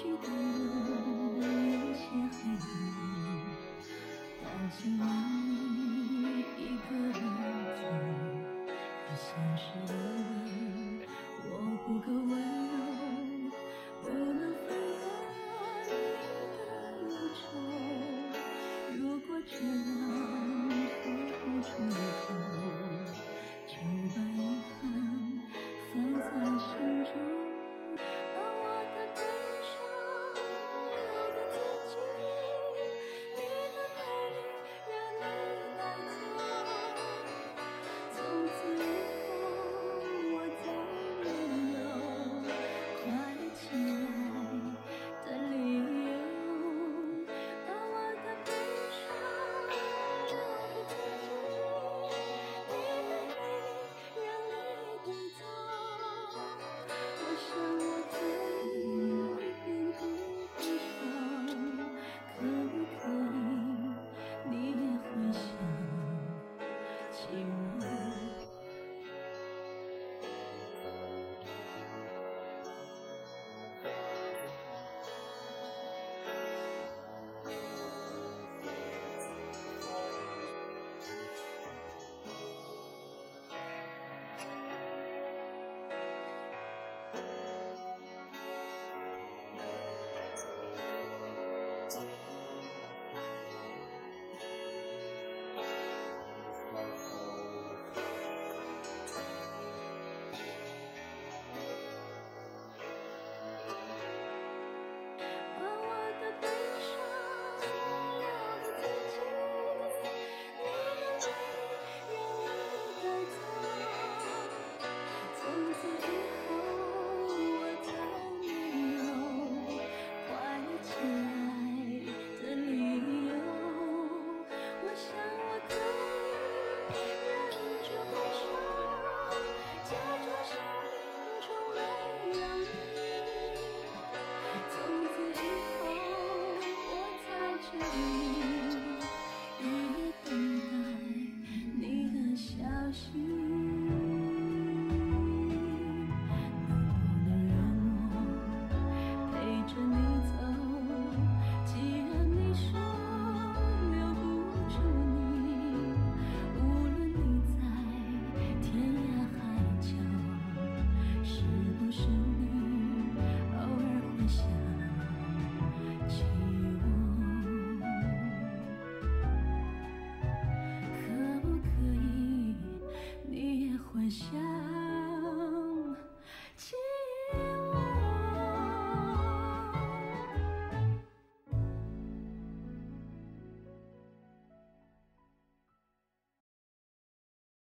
去等一些黑暗看见你一个人走可现实的我不够温柔不能分担你的忧愁如果真下。